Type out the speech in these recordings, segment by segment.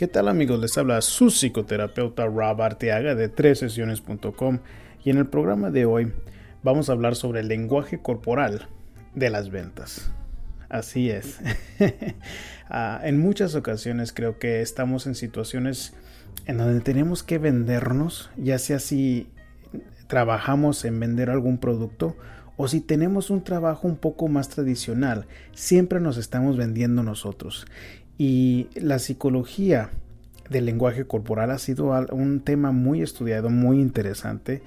¿Qué tal amigos? Les habla su psicoterapeuta Rob Arteaga de 3sesiones.com y en el programa de hoy vamos a hablar sobre el lenguaje corporal de las ventas. Así es. Ah, en muchas ocasiones creo que estamos en situaciones en donde tenemos que vendernos, ya sea si trabajamos en vender algún producto o si tenemos un trabajo un poco más tradicional, siempre nos estamos vendiendo nosotros. Y la psicología del lenguaje corporal ha sido un tema muy estudiado, muy interesante.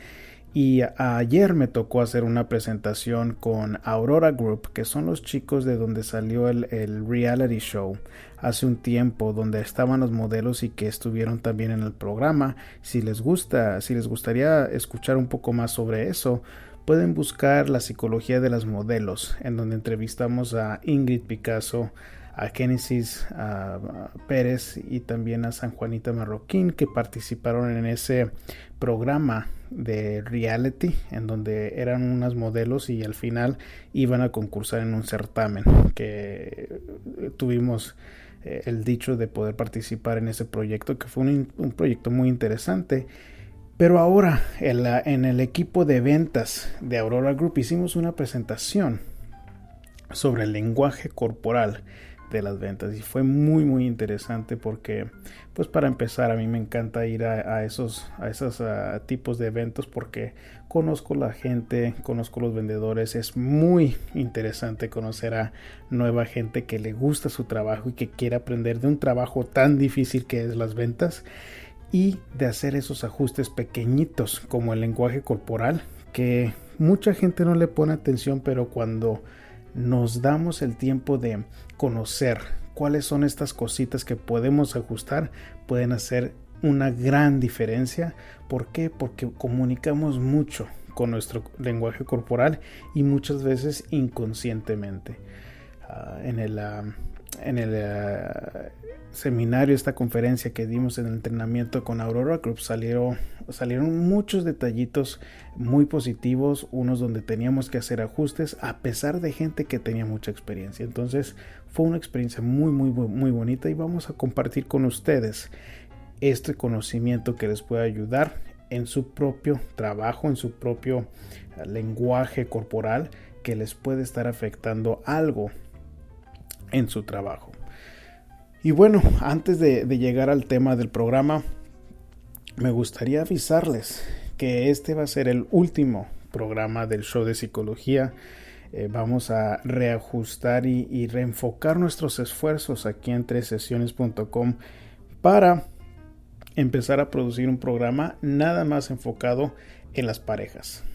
Y ayer me tocó hacer una presentación con Aurora Group, que son los chicos de donde salió el, el, reality show hace un tiempo, donde estaban los modelos y que estuvieron también en el programa. Si les gusta, si les gustaría escuchar un poco más sobre eso, pueden buscar la psicología de las modelos, en donde entrevistamos a Ingrid Picasso, a Genesis Pérez y también a San Juanita Marroquín que participaron en ese programa de reality en donde eran unas modelos y al final iban a concursar en un certamen que tuvimos eh, el dicho de poder participar en ese proyecto que fue un, proyecto muy interesante. Pero ahora en, en el equipo de ventas de Aurora Group hicimos una presentación sobre el lenguaje corporal de las ventas. Y fue muy muy interesante porque pues para empezar a mí me encanta ir a, esos a esos tipos de eventos porque conozco la gente conozco los vendedores. Es muy interesante conocer a nueva gente que le gusta su trabajo y que quiere aprender de un trabajo tan difícil que es las ventas y de hacer esos ajustes pequeñitos como el lenguaje corporal que mucha gente no le pone atención pero cuando nos damos el tiempo de conocer cuáles son estas cositas que podemos ajustar, pueden hacer una gran diferencia. ¿Por qué? Porque comunicamos mucho con nuestro lenguaje corporal y muchas veces inconscientetemente. Ah, en el, ah, en el ah, seminario, esta conferencia que dimos en el entrenamiento con Aurora Group, salieron, salieron muchos detallitos muy positivos, unos donde teníamos que hacer ajustes, a pesar de gente que tenía mucha experiencia. Entonces fue una experiencia muy, muy, muy bonita y vamos a compartir con ustedes este conocimiento que les puede ayudar en su propio trabajo, en su propio lenguaje corporal que les puede estar afectando algo en su trabajo. Y bueno, antes de, llegar al tema del programa, me gustaría avisarles que este va a ser el último programa del show de psicología. Eh, vamos a reajustar y, reenfocar nuestros esfuerzos aquí en sesiones.com para empezar a producir un programa nada más enfocado en las parejas.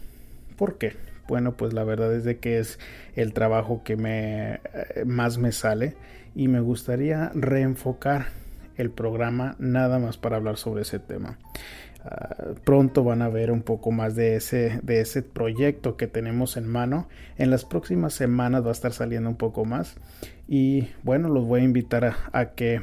¿Por qué? Bueno, pues la verdad es de que es el trabajo que me, eh, más me sale y me gustaría reenfocar el programa nada más para hablar sobre ese tema. Ah, pronto van a ver un poco más de ese, de ese proyecto que tenemos en mano. En las próximas semanas va a estar saliendo un poco más. Y bueno, los voy a invitar a, a que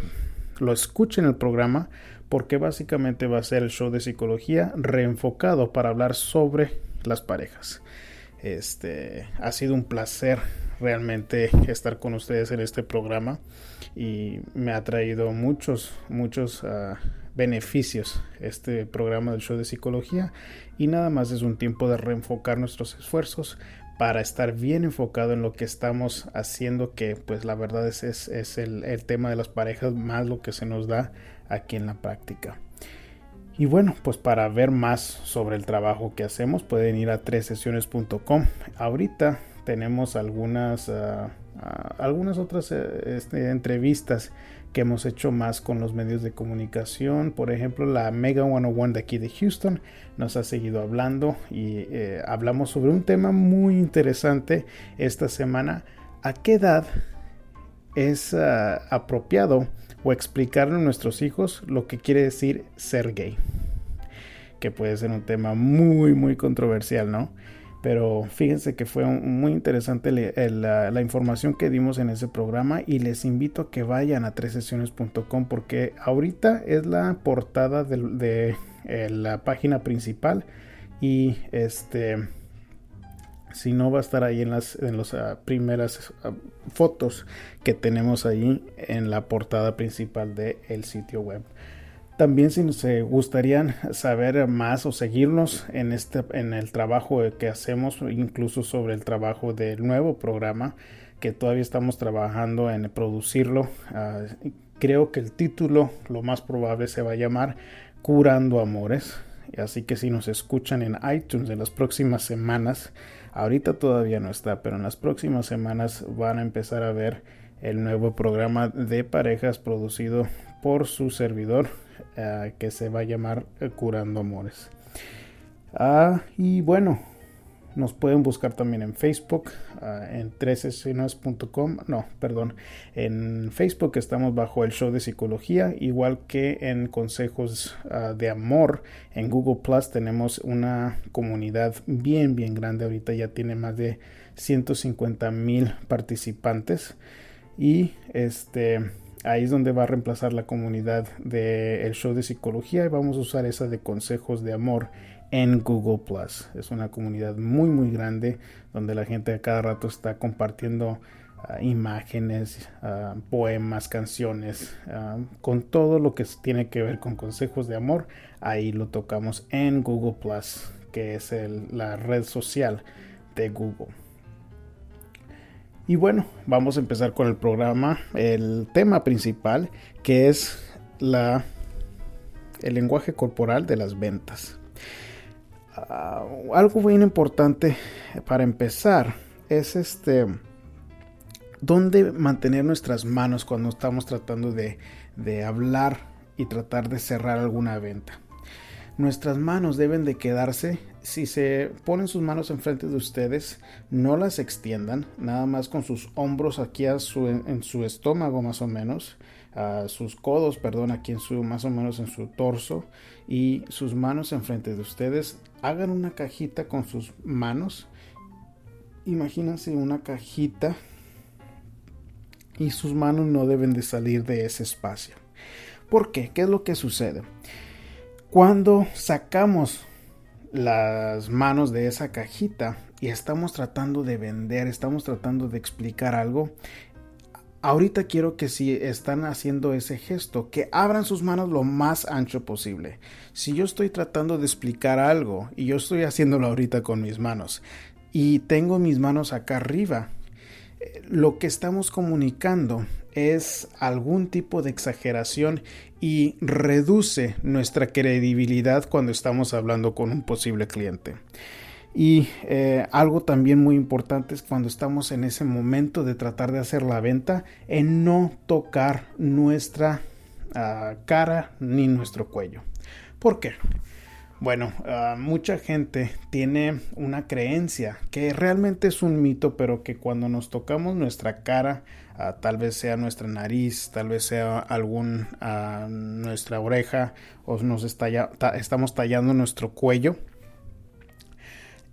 lo escuchen el programa porque básicamente va a ser el show de psicología reenfocado para hablar sobre las parejas. Este ha sido un placer realmente estar con ustedes en este programa y me ha traído muchos, muchos uh, beneficios este programa del show de psicología y nada más es un tiempo de reenfocar nuestros esfuerzos para estar bien enfocado en lo que estamos haciendo que pues la verdad es, es, es el, tema de las parejas más lo que se nos da aquí en la práctica. Y bueno, pues para ver más sobre el trabajo que hacemos pueden ir a 3sesiones.com. Ahorita tenemos algunas, ah, algunas otras eh, este, entrevistas que hemos hecho más con los medios de comunicación. Por ejemplo, la Mega 101 de aquí de Houston nos ha seguido hablando y eh, hablamos sobre un tema muy interesante esta semana. ¿A qué edad es ah, apropiado o explicarle a nuestros hijos lo que quiere decir ser gay? Que puede ser un tema muy, muy controversial, ¿no? Pero fíjense que fue muy interesante la, información que dimos en ese programa y les invito a que vayan a tresesiones.com porque ahorita es la portada de, eh, la página principal y este si no va a estar ahí en las, en las ah, primeras ah, fotos que tenemos ahí en la portada principal del sitio web. También si nos gustarían saber más o seguirnos en, este, en el trabajo que hacemos, incluso sobre el trabajo del nuevo programa que todavía estamos trabajando en producirlo. Ah, creo que el título lo más probable se va a llamar Curando Amores. Así que si nos escuchan en iTunes en las próximas semanas, ahorita todavía no está, pero en las próximas semanas van a empezar a ver el nuevo programa de parejas producido por su servidor eh, que se va a llamar eh, Curando Amores. Ah, y bueno, nos pueden buscar también en Facebook, ah, en 13 No, perdón. En Facebook estamos bajo el show de psicología, igual que en consejos ah, de amor. En Google Plus tenemos una comunidad bien, bien grande. Ahorita ya tiene más de 150 mil participantes. Y este Ahí es donde va a reemplazar la comunidad del show de psicología y vamos a usar esa de consejos de amor en Google Plus. Es una comunidad muy muy grande donde la gente a cada rato está compartiendo ah, imágenes, ah, poemas, canciones, ah, con todo lo que tiene que ver con consejos de amor. Ahí lo tocamos en Google Plus, que es la red social de Google. Y bueno, vamos a empezar con el programa, el tema principal, que es la, el lenguaje corporal de las ventas. Ah, algo bien importante para empezar es este dónde mantener nuestras manos cuando estamos tratando de, de hablar y tratar de cerrar alguna venta. Nuestras manos deben de quedarse si se ponen sus manos enfrente de ustedes, no las extiendan, nada más con sus hombros aquí en su estómago más o menos, sus codos, perdón, aquí en su más o menos en su torso y sus manos enfrente de ustedes. Hagan una cajita con sus manos. Imagínense una cajita y sus manos no deben de salir de ese espacio. ¿Por qué? ¿Qué es lo que sucede? Cuando sacamos las manos de esa cajita y estamos tratando de vender, estamos tratando de explicar algo, ahorita quiero que si están haciendo ese gesto, que abran sus manos lo más ancho posible. Si yo estoy tratando de explicar algo y yo estoy haciéndolo ahorita con mis manos y tengo mis manos acá arriba, lo que estamos comunicando es algún tipo de exageración y reduce nuestra credibilidad cuando estamos hablando con un posible cliente. Y eh, algo también muy importante es cuando estamos en ese momento de tratar de hacer la venta, en no tocar nuestra ah, cara ni nuestro cuello. ¿Por qué? Bueno, ah, mucha gente tiene una creencia que realmente es un mito, pero que cuando nos tocamos nuestra cara, ah, tal vez sea nuestra nariz, tal vez sea algún ah, nuestra oreja o nos estamos tallando nuestro cuello.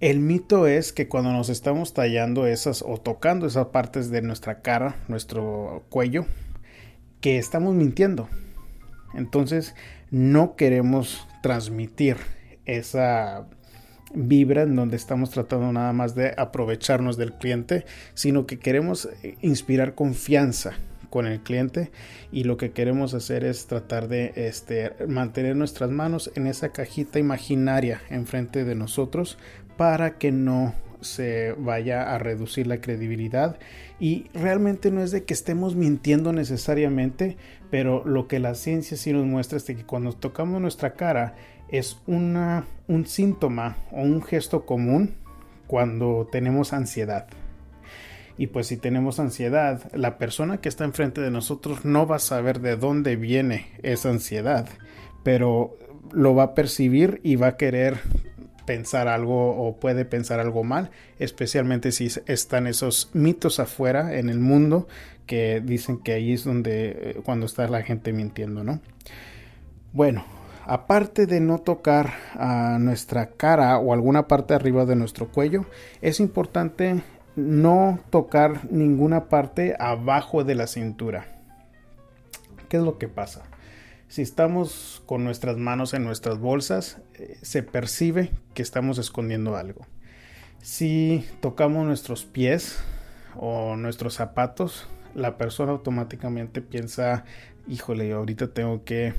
El mito es que cuando nos estamos tallando esas o tocando esas partes de nuestra cara, nuestro cuello, que estamos mintiendo. Entonces, no queremos transmitir esa vibra en donde estamos tratando nada más de aprovecharnos del cliente, sino que queremos inspirar confianza con el cliente y lo que queremos hacer es tratar de este, mantener nuestras manos en esa cajita imaginaria enfrente de nosotros para que no se vaya a reducir la credibilidad y realmente no es de que estemos mintiendo necesariamente, pero lo que la ciencia sí nos muestra es que cuando tocamos nuestra cara es una, un síntoma o un gesto común cuando tenemos ansiedad. Y pues si tenemos ansiedad, la persona que está enfrente de nosotros no va a saber de dónde viene esa ansiedad, pero lo va a percibir y va a querer pensar algo o puede pensar algo mal, especialmente si están esos mitos afuera en el mundo que dicen que ahí es donde eh, cuando está la gente mintiendo, ¿no? Bueno, aparte de no tocar a nuestra cara o alguna parte arriba de nuestro cuello, es importante no tocar ninguna parte abajo de la cintura. ¿Qué es lo que pasa? Si estamos con nuestras manos en nuestras bolsas, eh, se percibe que estamos escondiendo algo. Si tocamos nuestros pies o nuestros zapatos, la persona automáticamente piensa, híjole, ahorita tengo que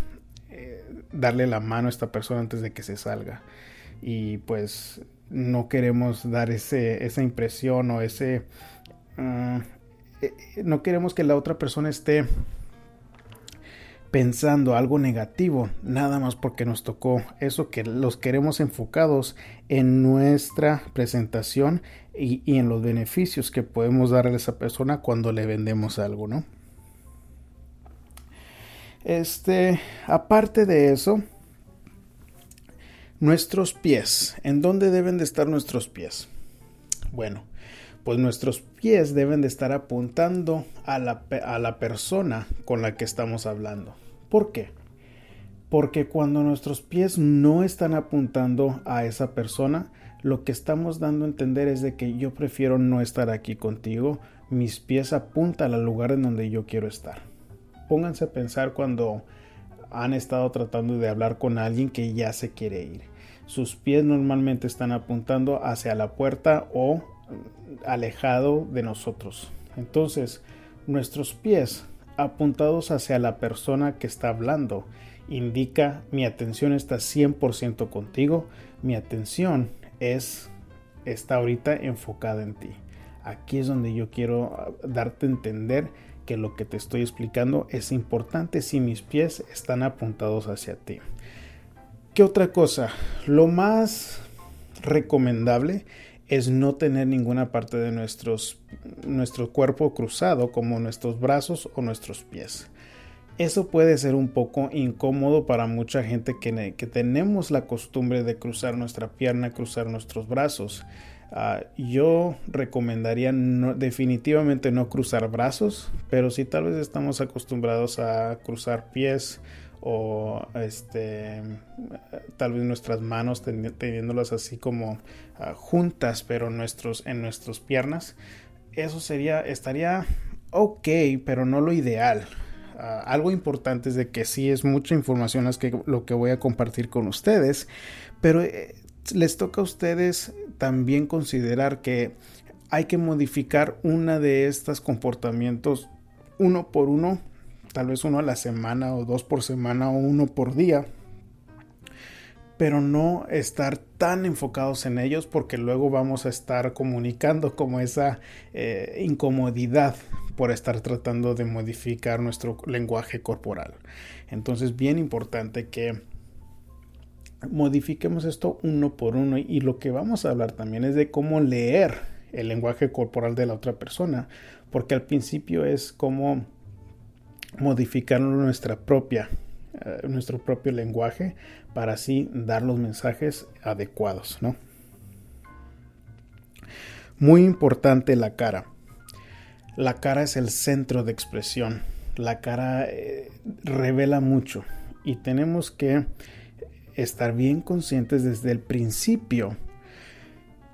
eh, darle la mano a esta persona antes de que se salga. Y pues no queremos dar ese, esa impresión o ese... Mm, eh, no queremos que la otra persona esté pensando algo negativo, nada más porque nos tocó eso que los queremos enfocados en nuestra presentación y, en los beneficios que podemos darle a esa persona cuando le vendemos algo, ¿no? Este, aparte de eso, nuestros pies. ¿En dónde deben de estar nuestros pies? Bueno, pues nuestros pies deben de estar apuntando a la, a la persona con la que estamos hablando. ¿Por qué? Porque cuando nuestros pies no están apuntando a esa persona, lo que estamos dando a entender es de que yo prefiero no estar aquí contigo, mis pies apuntan al lugar en donde yo quiero estar. Pónganse a pensar cuando han estado tratando de hablar con alguien que ya se quiere ir. Sus pies normalmente están apuntando hacia la puerta o alejado de nosotros. Entonces, nuestros pies apuntados hacia la persona que está hablando. Indica mi atención está 100% contigo, mi atención es está ahorita enfocada en ti. Aquí es donde yo quiero ah, darte a entender que lo que te estoy explicando es importante si mis pies están apuntados hacia ti. ¿Qué otra cosa? Lo más recomendable es no tener ninguna parte de nuestros, nuestro cuerpo cruzado como nuestros brazos o nuestros pies. Eso puede ser un poco incómodo para mucha gente que, que tenemos la costumbre de cruzar nuestra pierna, cruzar nuestros brazos. Ah, yo recomendaría definitivamente no cruzar brazos, pero si tal vez estamos acostumbrados a cruzar pies, o este tal vez nuestras manos teniéndolas así como ah, juntas pero nuestros en nuestras piernas eso sería estaría ok pero no lo ideal. Ah, algo importante es de que sí es mucha información lo que voy a compartir con ustedes pero eh, les toca a ustedes también considerar que hay que modificar una de estos comportamientos uno por uno tal vez uno a la semana o dos por semana o uno por día, pero no estar tan enfocados en ellos porque luego vamos a estar comunicando como esa eh, incomodidad por estar tratando de modificar nuestro lenguaje corporal. Entonces, bien importante que modifiquemos esto uno por uno y lo que vamos a hablar también es de cómo leer el lenguaje corporal de la otra persona, porque al principio es como modificar nuestra propia, eh, nuestro propio lenguaje para así dar los mensajes adecuados, ¿no? Muy importante la cara. La cara es el centro de expresión. La cara eh, revela mucho y tenemos que estar bien conscientes desde el principio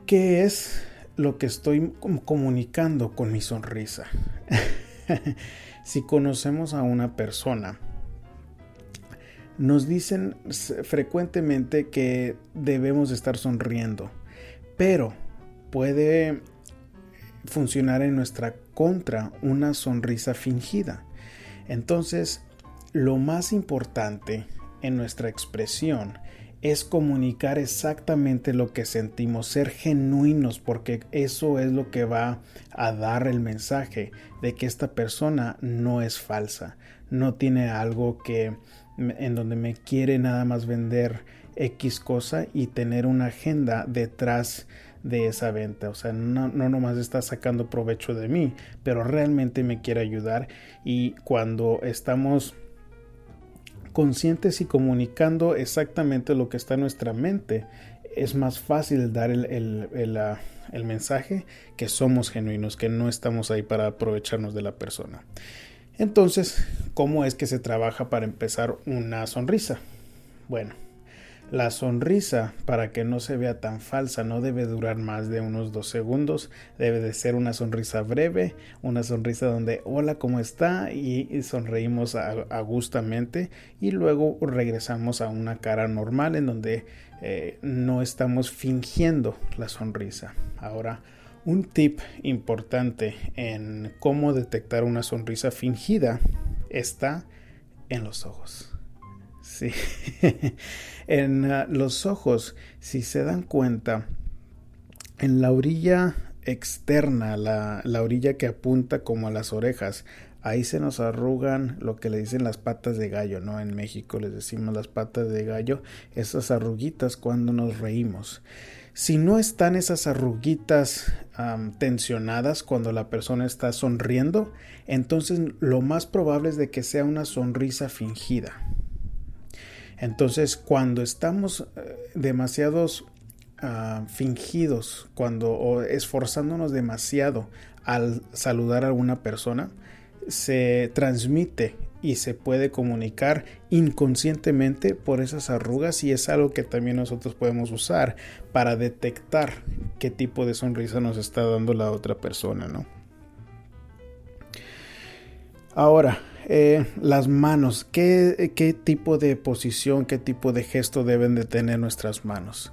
qué es lo que estoy comunicando con mi sonrisa. si conocemos a una persona, nos dicen frecuentemente que debemos estar sonriendo, pero puede funcionar en nuestra contra una sonrisa fingida. Entonces, lo más importante en nuestra expresión es comunicar exactamente lo que sentimos, ser genuinos, porque eso es lo que va a dar el mensaje de que esta persona no es falsa, no tiene algo que en donde me quiere nada más vender X cosa y tener una agenda detrás de esa venta. O sea, no, no nomás está sacando provecho de mí, pero realmente me quiere ayudar. Y cuando estamos conscientes y comunicando exactamente lo que está en nuestra mente, es más fácil dar el, el, ah, el, mensaje que somos genuinos, que no estamos ahí para aprovecharnos de la persona. Entonces, ¿cómo es que se trabaja para empezar una sonrisa? Bueno, la sonrisa, para que no se vea tan falsa, no debe durar más de unos dos segundos. Debe de ser una sonrisa breve, una sonrisa donde hola, ¿cómo está? Y, sonreímos a, gustamente y luego regresamos a una cara normal en donde eh, no estamos fingiendo la sonrisa. Ahora, un tip importante en cómo detectar una sonrisa fingida está en los ojos. Sí. en ah, los ojos, si se dan cuenta, en la orilla externa, la, la, orilla que apunta como a las orejas, ahí se nos arrugan lo que le dicen las patas de gallo, ¿no? En México les decimos las patas de gallo, esas arruguitas cuando nos reímos. Si no están esas arruguitas tensionadas cuando la persona está sonriendo, entonces lo más probable es de que sea una sonrisa fingida. Entonces, cuando estamos eh, demasiados ah, fingidos, cuando esforzándonos demasiado al saludar a alguna persona, se transmite y se puede comunicar inconscientemente por esas arrugas y es algo que también nosotros podemos usar para detectar qué tipo de sonrisa nos está dando la otra persona, ¿no? Ahora, eh, las manos, ¿qué, ¿qué, tipo de posición, qué tipo de gesto deben de tener nuestras manos.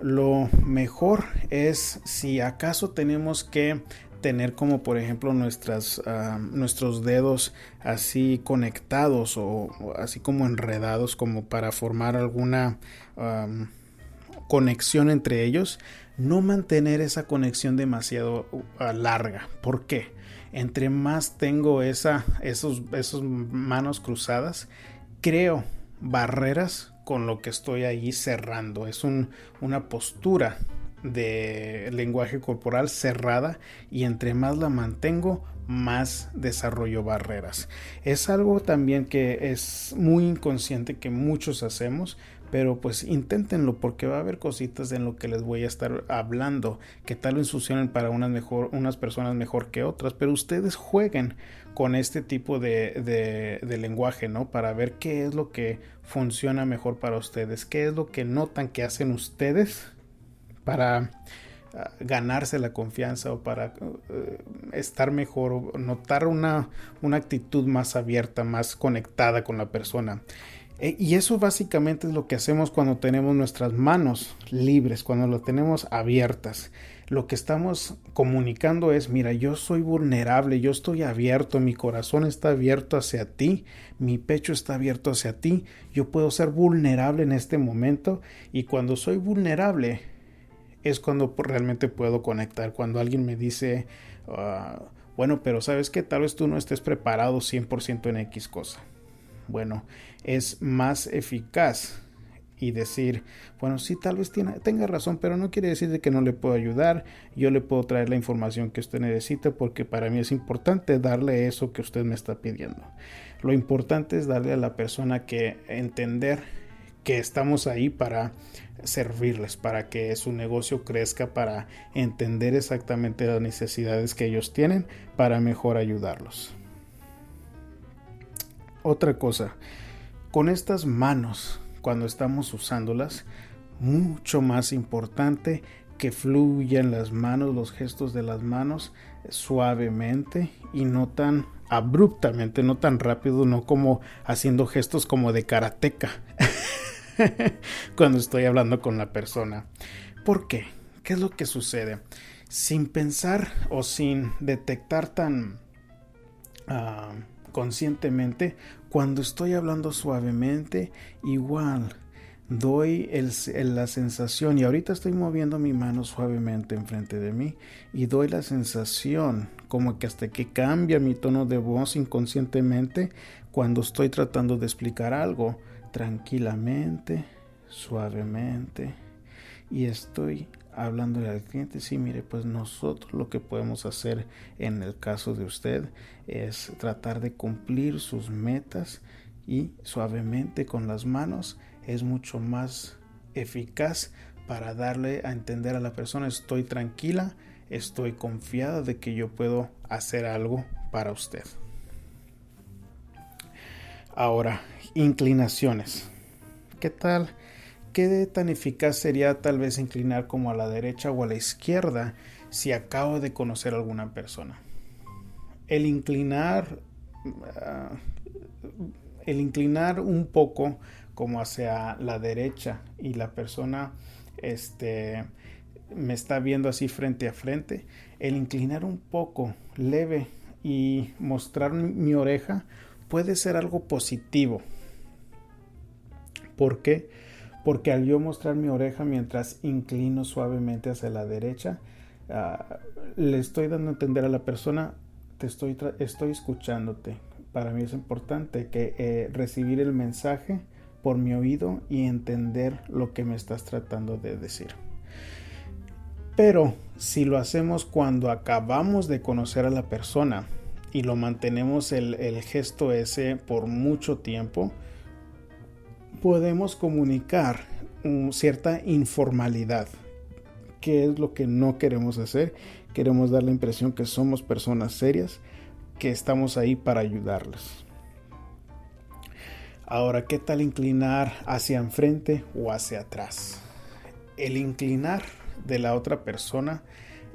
Lo mejor es si acaso tenemos que tener como por ejemplo nuestras, ah, nuestros dedos así conectados o, así como enredados como para formar alguna conexión entre ellos, no mantener esa conexión demasiado uh, larga. ¿Por qué? Entre más tengo esa, esos, esos manos cruzadas, creo barreras con lo que estoy ahí cerrando. Es un, una postura de lenguaje corporal cerrada y entre más la mantengo, más desarrollo barreras. Es algo también que es muy inconsciente que muchos hacemos, pero pues inténtenlo porque va a haber cositas en lo que les voy a estar hablando que tal vez funcionen para unas mejor unas personas mejor que otras pero ustedes jueguen con este tipo de, de, lenguaje no para ver qué es lo que funciona mejor para ustedes qué es lo que notan que hacen ustedes para ah, ganarse la confianza o para eh, estar mejor o notar una, una actitud más abierta más conectada con la persona eh, y eso básicamente es lo que hacemos cuando tenemos nuestras manos libres, cuando lo tenemos abiertas. Lo que estamos comunicando es, mira, yo soy vulnerable, yo estoy abierto, mi corazón está abierto hacia ti, mi pecho está abierto hacia ti, yo puedo ser vulnerable en este momento y cuando soy vulnerable es cuando realmente puedo conectar, cuando alguien me dice, ah, bueno, pero sabes que tal vez tú no estés preparado 100% en X cosa bueno, es más eficaz y decir, bueno, sí, tal vez tenga razón, pero no quiere decir de que no le puedo ayudar, yo le puedo traer la información que usted necesita porque para mí es importante darle eso que usted me está pidiendo. Lo importante es darle a la persona que entender que estamos ahí para servirles, para que su negocio crezca, para entender exactamente las necesidades que ellos tienen, para mejor ayudarlos. Otra cosa, con estas manos, cuando estamos usándolas, mucho más importante que fluyan las manos, los gestos de las manos suavemente y no tan abruptamente, no tan rápido, no como haciendo gestos como de karateca cuando estoy hablando con la persona. ¿Por qué? ¿Qué es lo que sucede? Sin pensar o sin detectar tan... Ah, conscientemente, cuando estoy hablando suavemente, igual doy la sensación, y ahorita estoy moviendo mi mano suavemente enfrente de mí, y doy la sensación como que hasta que cambia mi tono de voz inconscientemente cuando estoy tratando de explicar algo, tranquilamente, suavemente, y estoy hablándole al cliente, sí, mire, pues nosotros lo que podemos hacer en el caso de usted es tratar de cumplir sus metas y suavemente con las manos es mucho más eficaz para darle a entender a la persona estoy tranquila, estoy confiada de que yo puedo hacer algo para usted. Ahora, inclinaciones. ¿Qué tal? ¿Qué tan eficaz sería tal vez inclinar como a la derecha o a la izquierda si acabo de conocer a alguna persona? El inclinar, ah, el inclinar un poco como hacia la derecha y la persona este, me está viendo así frente a frente, el inclinar un poco leve y mostrar mi oreja puede ser algo positivo. ¿Por qué? Porque al yo mostrar mi oreja mientras inclino suavemente hacia la derecha, ah, le estoy dando a entender a la persona, te estoy, estoy escuchándote. Para mí es importante que eh, recibir el mensaje por mi oído y entender lo que me estás tratando de decir. Pero si lo hacemos cuando acabamos de conocer a la persona y lo mantenemos el, gesto ese por mucho tiempo, podemos comunicar cierta informalidad, que es lo que no queremos hacer. Queremos dar la impresión que somos personas serias, que estamos ahí para ayudarles. Ahora, ¿qué tal inclinar hacia enfrente o hacia atrás? El inclinar de la otra persona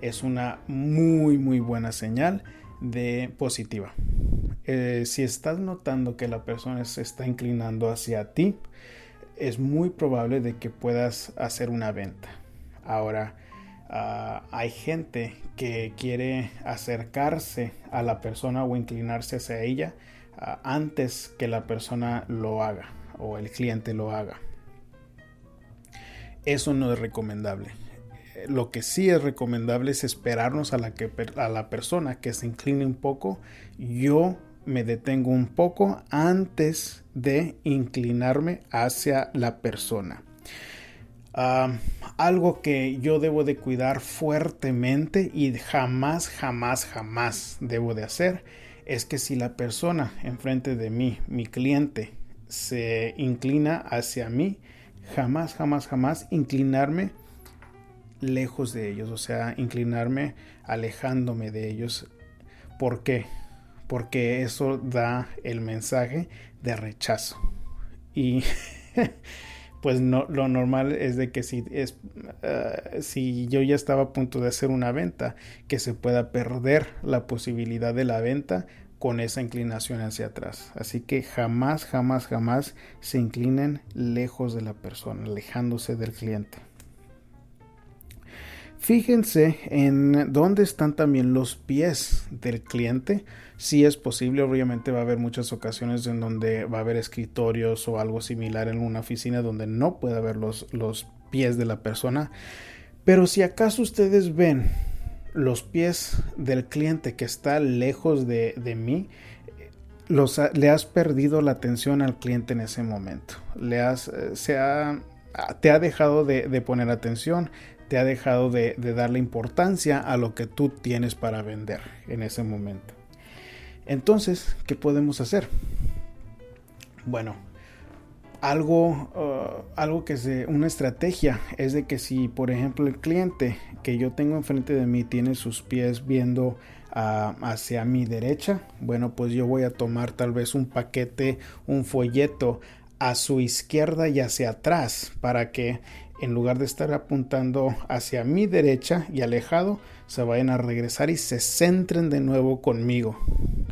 es una muy muy buena señal de positiva. Eh, si estás notando que la persona se está inclinando hacia ti, es muy probable de que puedas hacer una venta. Ahora, ah, hay gente que quiere acercarse a la persona o inclinarse hacia ella antes que la persona lo haga o el cliente lo haga. Eso no es recomendable. Lo que sí es recomendable es esperarnos a la, que, a la persona que se incline un poco. Yo me detengo un poco antes de inclinarme hacia la persona. algo que yo debo de cuidar fuertemente y jamás, jamás, jamás debo de hacer es que si la persona enfrente de mí, mi cliente, se inclina hacia mí, jamás, jamás, jamás inclinarme lejos de ellos, o sea, inclinarme alejándome de ellos. ¿Por qué? Porque eso da el mensaje de rechazo. Y pues no, lo normal es de que si, es, ah, si yo ya estaba a punto de hacer una venta, que se pueda perder la posibilidad de la venta con esa inclinación hacia atrás. Así que jamás, jamás, jamás se inclinen lejos de la persona, alejándose del cliente. Fíjense en dónde están también los pies del cliente si es posible, obviamente va a haber muchas ocasiones en donde va a haber escritorios o algo similar en una oficina donde no puede haber los, los pies de la persona. Pero si acaso ustedes ven los pies del cliente que está lejos de, mí, los, le has perdido la atención al cliente en ese momento. Le has, eh, se te ha dejado de, de, poner atención, te ha dejado de, darle importancia a lo que tú tienes para vender en ese momento. Entonces, ¿qué podemos hacer? Bueno, algo, uh, algo que es una estrategia es de que si, por ejemplo, el cliente que yo tengo enfrente de mí tiene sus pies viendo uh, hacia mi derecha, bueno, pues yo voy a tomar tal vez un paquete, un folleto a su izquierda y hacia atrás para que en lugar de estar apuntando hacia mi derecha y alejado, se vayan a regresar y se centren de nuevo conmigo.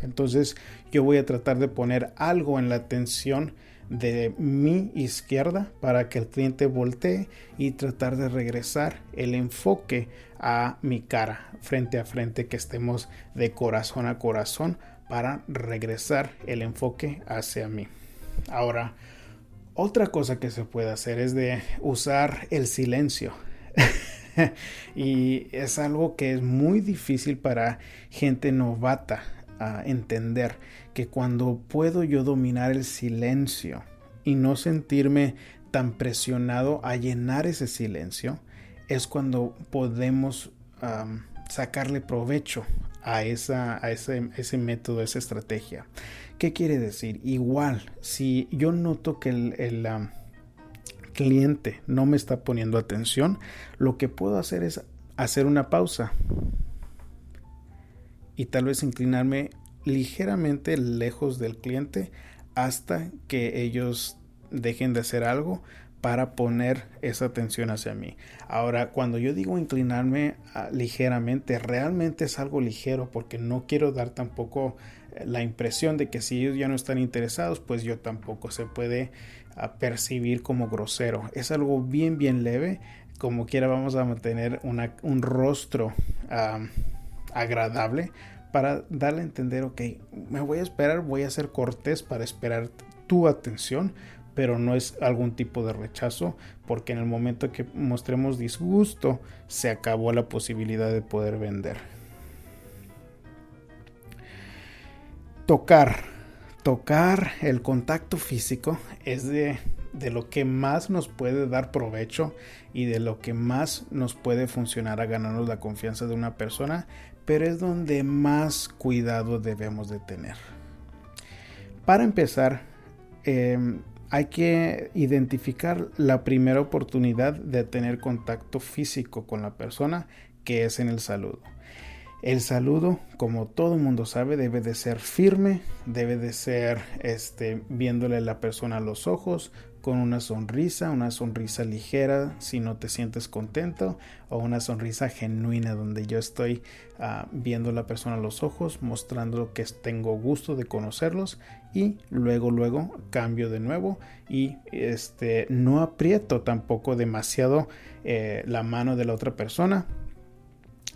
Entonces yo voy a tratar de poner algo en la atención de mi izquierda para que el cliente voltee y tratar de regresar el enfoque a mi cara frente a frente que estemos de corazón a corazón para regresar el enfoque hacia mí. Ahora, otra cosa que se puede hacer es de usar el silencio. y es algo que es muy difícil para gente novata a entender que cuando puedo yo dominar el silencio y no sentirme tan presionado a llenar ese silencio, es cuando podemos sacarle provecho a, esa, a ese, ese método, esa estrategia. ¿Qué quiere decir? Igual, si yo noto que el, cliente no me está poniendo atención, lo que puedo hacer es hacer una pausa y tal vez inclinarme ligeramente lejos del cliente hasta que ellos dejen de hacer algo para poner esa atención hacia mí. Ahora, cuando yo digo inclinarme ah, ligeramente, realmente es algo ligero porque no quiero dar tampoco la impresión de que si ellos ya no están interesados, pues yo tampoco se puede ah, percibir como grosero. Es algo bien, bien leve. Como quiera vamos a mantener un rostro agradable para darle a entender, ok, me voy a esperar, voy a ser cortés para esperar tu atención, pero no es algún tipo de rechazo, porque en el momento que mostremos disgusto, se acabó la posibilidad de poder vender. Tocar. Tocar el contacto físico es de, de lo que más nos puede dar provecho y de lo que más nos puede funcionar a ganarnos la confianza de una persona, pero es donde más cuidado debemos de tener. Para empezar, em, hay que identificar la primera oportunidad de tener contacto físico con la persona, que es en el saludo. El saludo, como todo mundo sabe, debe de ser firme, debe de ser este, viéndole a la persona a los ojos, con una sonrisa, una sonrisa ligera si no te sientes contento o una sonrisa genuina donde yo estoy ah, viendo a la persona a los ojos, mostrando que tengo gusto de conocerlos y luego luego cambio de nuevo y este no aprieto tampoco demasiado eh, la mano de la otra persona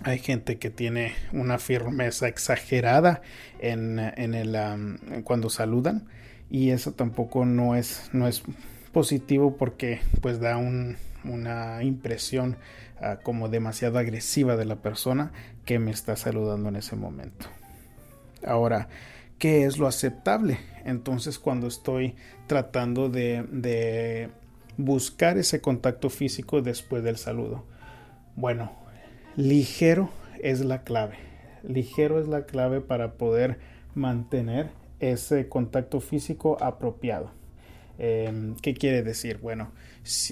hay gente que tiene una firmeza exagerada en, el cuando saludan y eso tampoco no es no es positivo porque pues da una impresión ah, como demasiado agresiva de la persona que me está saludando en ese momento. Ahora, ¿qué es lo aceptable? Entonces cuando estoy tratando de, de buscar ese contacto físico después del saludo. Bueno, ligero es la clave. Ligero es la clave para poder mantener ese contacto físico apropiado. Em, ¿Qué quiere decir? Bueno,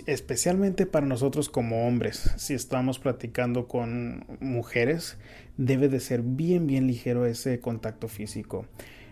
especialmente para nosotros como hombres, si estamos platicando con mujeres, debe de ser bien, bien ligero ese contacto físico.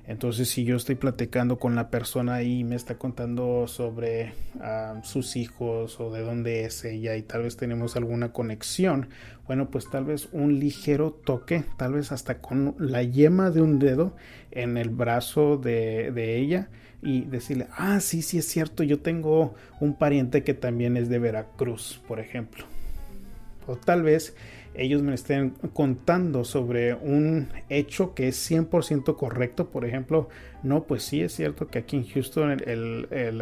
Entonces, si yo estoy platicando con la persona y me está contando sobre ah, sus hijos o de dónde es ella y tal vez tenemos alguna conexión, bueno, pues tal vez un ligero toque, tal vez hasta con la yema de un dedo en el brazo de, de ella y decirle, ah, sí, sí es cierto, yo tengo un pariente que también es de Veracruz, por ejemplo. O tal vez ellos me estén contando sobre un hecho que es 100% correcto. Por ejemplo, no, pues sí es cierto que aquí en Houston el, el,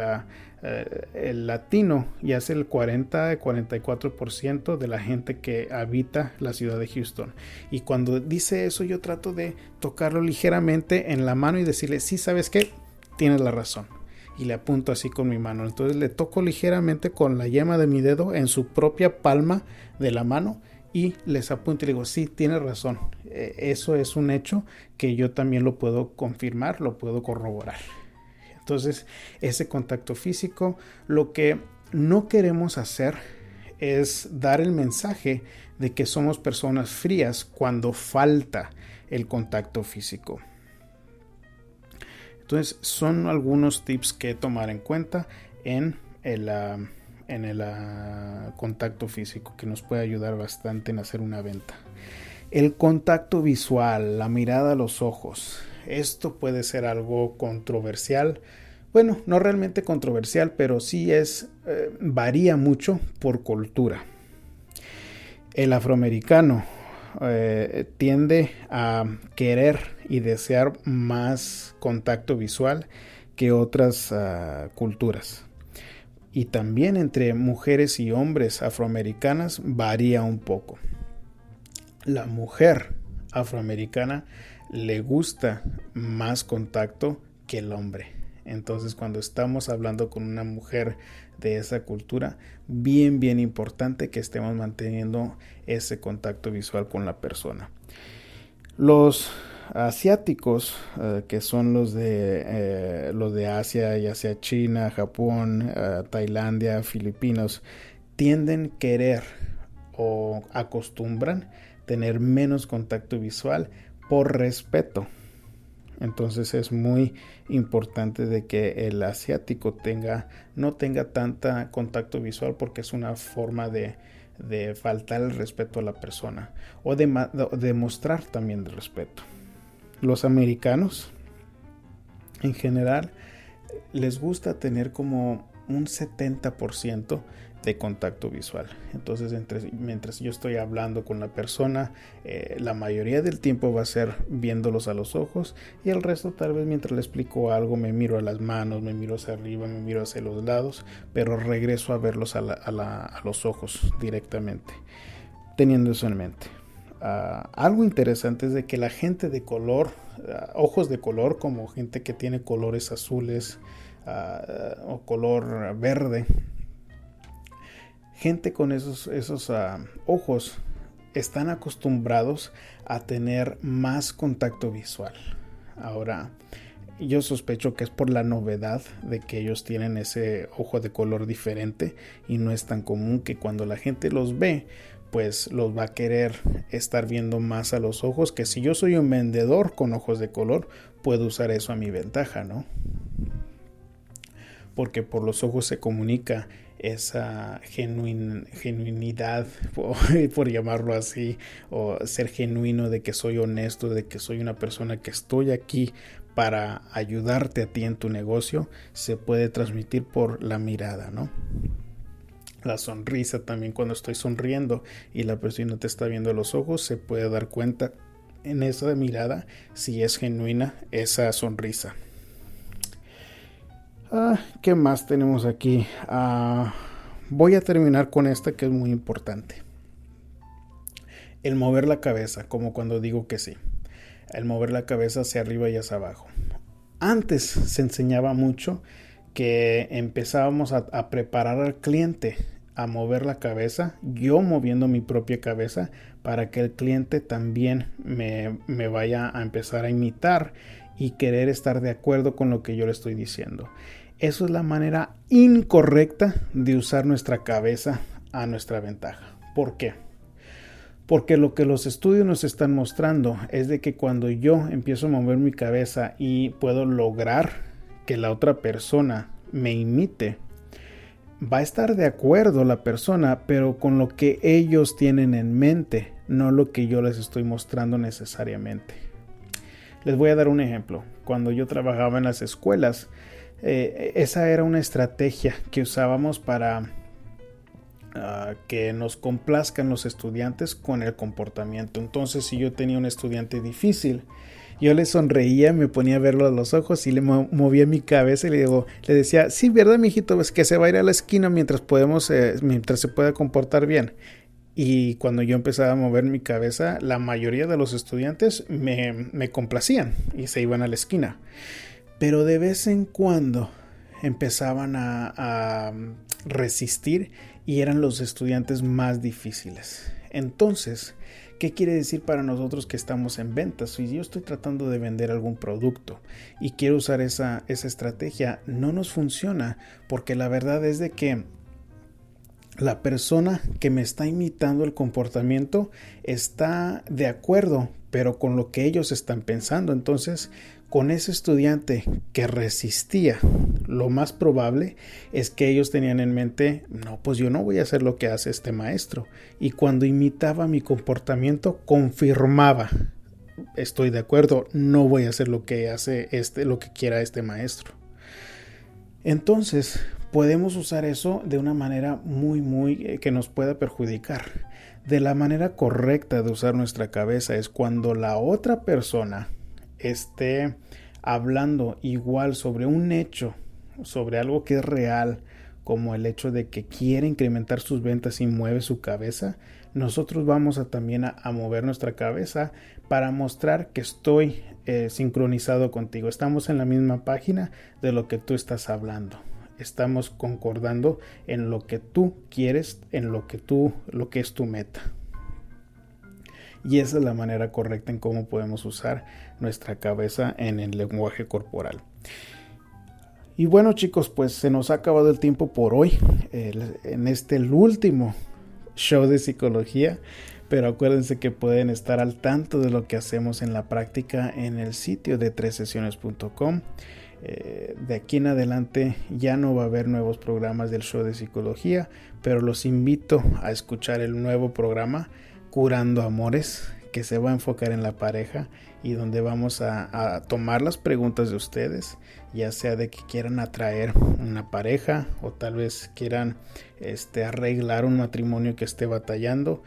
eh, latino ya es el 40-44% de la gente que habita la ciudad de Houston. Y cuando dice eso yo trato de tocarlo ligeramente en la mano y decirle, sí, ¿sabes qué? Tienes la razón y le apunto así con mi mano. Entonces le toco ligeramente con la yema de mi dedo en su propia palma de la mano y les apunto y le digo, sí, tiene razón, e, eso es un hecho que yo también lo puedo confirmar, lo puedo corroborar. Entonces, ese contacto físico, lo que no queremos hacer es dar el mensaje de que somos personas frías cuando falta el contacto físico. Entonces, son algunos tips que tomar en cuenta en el... Ah, en el ah, contacto físico que nos puede ayudar bastante en hacer una venta. El contacto visual, la mirada a los ojos. Esto puede ser algo controversial. Bueno, no realmente controversial, pero sí es eh, varía mucho por cultura. El afroamericano eh, tiende a querer y desear más contacto visual que otras ah, culturas y también entre mujeres y hombres afroamericanas varía un poco. La mujer afroamericana le gusta más contacto que el hombre. Entonces cuando estamos hablando con una mujer de esa cultura, bien, bien importante que estemos manteniendo ese contacto visual con la persona. Los asiáticos, eh, que son los de, eh, los de Asia, ya sea China, Japón, eh, Tailandia, Filipinos, tienden a querer o acostumbran tener menos contacto visual por respeto. Entonces es muy importante de que el asiático tenga, no tenga tanta contacto visual porque es una forma de, de faltar el respeto a la persona o de, de mostrar también el respeto. Los americanos en general les gusta tener como un 70% de contacto visual. Entonces, mientras yo estoy hablando con la persona, eh, la mayoría del tiempo va a ser viéndolos a los ojos y el resto tal vez mientras le explico algo me miro a las manos, me miro hacia arriba, me miro hacia los lados, pero regreso a verlos a, los ojos directamente, teniendo eso en mente. Ah, algo interesante es de que la gente de color, ah, ojos de color, como gente que tiene colores azules ah, o color verde, gente con esos, esos ojos están acostumbrados a tener más contacto visual. Ahora, yo sospecho que es por la novedad de que ellos tienen ese ojo de color diferente y no es tan común que cuando la gente los ve, pues los va a querer estar viendo más a los ojos que si yo soy un vendedor con ojos de color, puedo usar eso a mi ventaja, ¿no? Porque por los ojos se comunica esa genuinidad, por, llamarlo así, o ser genuino de que soy honesto, de que soy una persona que estoy aquí para ayudarte a ti en tu negocio, se puede transmitir por la mirada, ¿no? La sonrisa también cuando estoy sonriendo y la persona te está viendo los ojos, se puede dar cuenta en esa mirada si es genuina esa sonrisa. Ah, ¿Qué más tenemos aquí? Ah, voy a terminar con esta que es muy importante. El mover la cabeza, como cuando digo que sí. El mover la cabeza hacia arriba y hacia abajo. Antes se enseñaba mucho que empezábamos a, preparar al cliente a mover la cabeza, yo moviendo mi propia cabeza, para que el cliente también me, me, vaya a empezar a imitar y querer estar de acuerdo con lo que yo le estoy diciendo. Eso es la manera incorrecta de usar nuestra cabeza a nuestra ventaja. ¿Por qué? Porque lo que los estudios nos están mostrando es de que cuando yo empiezo a mover mi cabeza y puedo lograr que la otra persona me imite, va a estar de acuerdo la persona, pero con lo que ellos tienen en mente, no lo que yo les estoy mostrando necesariamente. Les voy a dar un ejemplo. Cuando yo trabajaba en las escuelas, eh, esa era una estrategia que usábamos para ah, que nos complazcan los estudiantes con el comportamiento. Entonces, si yo tenía un estudiante difícil, yo le sonreía, me ponía a verlo a los ojos y le movía mi cabeza y le digo, le decía, sí, verdad, mijito, pues que se va a ir a la esquina mientras podemos, eh, mientras se pueda comportar bien. Y cuando yo empezaba a mover mi cabeza, la mayoría de los estudiantes me, me complacían y se iban a la esquina pero de vez en cuando empezaban a, resistir y eran los estudiantes más difíciles. Entonces, ¿Qué quiere decir para nosotros que estamos en ventas? Si yo estoy tratando de vender algún producto y quiero usar esa, esa, estrategia, no nos funciona porque la verdad es de que la persona que me está imitando el comportamiento está de acuerdo, pero con lo que ellos están pensando. Entonces, con ese estudiante que resistía, lo más probable es que ellos tenían en mente, no, pues yo no voy a hacer lo que hace este maestro. Y cuando imitaba mi comportamiento, confirmaba, estoy de acuerdo, no voy a hacer lo que hace este, lo que quiera este maestro. Entonces, podemos usar eso de una manera muy, muy eh, que nos pueda perjudicar. De la manera correcta de usar nuestra cabeza es cuando la otra persona esté hablando igual sobre un hecho, sobre algo que es real, como el hecho de que quiere incrementar sus ventas y mueve su cabeza, nosotros vamos a también a, mover nuestra cabeza para mostrar que estoy eh, sincronizado contigo. Estamos en la misma página de lo que tú estás hablando. Estamos concordando en lo que tú quieres, en lo que tú, lo que es tu meta. Y esa es la manera correcta en cómo podemos usar nuestra cabeza en el lenguaje corporal. Y bueno chicos, pues se nos ha acabado el tiempo por hoy, en este último show de psicología, pero acuérdense que pueden estar al tanto de lo que hacemos en la práctica en el sitio de tresesiones.com. Eh, de aquí en adelante ya no va a haber nuevos programas del show de psicología, pero los invito a escuchar el nuevo programa Curando Amores, que se va a enfocar en la pareja y donde vamos a, tomar las preguntas de ustedes, ya sea de que quieran atraer una pareja o tal vez quieran este, arreglar un matrimonio que esté batallando.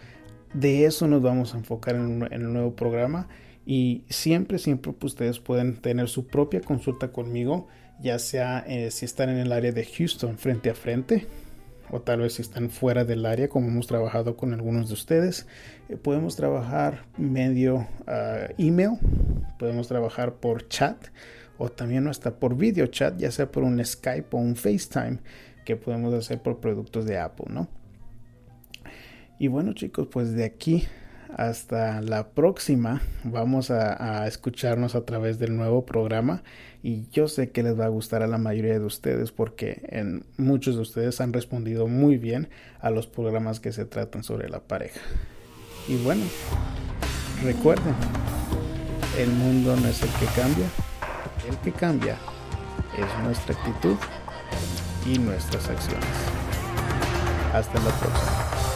De eso nos vamos a enfocar en, el nuevo programa y siempre, siempre ustedes pueden tener su propia consulta conmigo, ya sea eh, si están en el área de Houston frente a frente o tal vez están fuera del área, como hemos trabajado con algunos de ustedes, eh, podemos trabajar medio ah, email, podemos trabajar por chat o también hasta por video chat, ya sea por un Skype o un FaceTime que podemos hacer por productos de Apple, ¿no? Y bueno chicos, pues de aquí hasta la próxima vamos a, escucharnos a través del nuevo programa y yo sé que les va a gustar a la mayoría de ustedes porque en muchos de ustedes han respondido muy bien a los programas que se tratan sobre la pareja. Y bueno, recuerden, el mundo no es el que cambia, el que cambia es nuestra actitud y nuestras acciones. Hasta la próxima.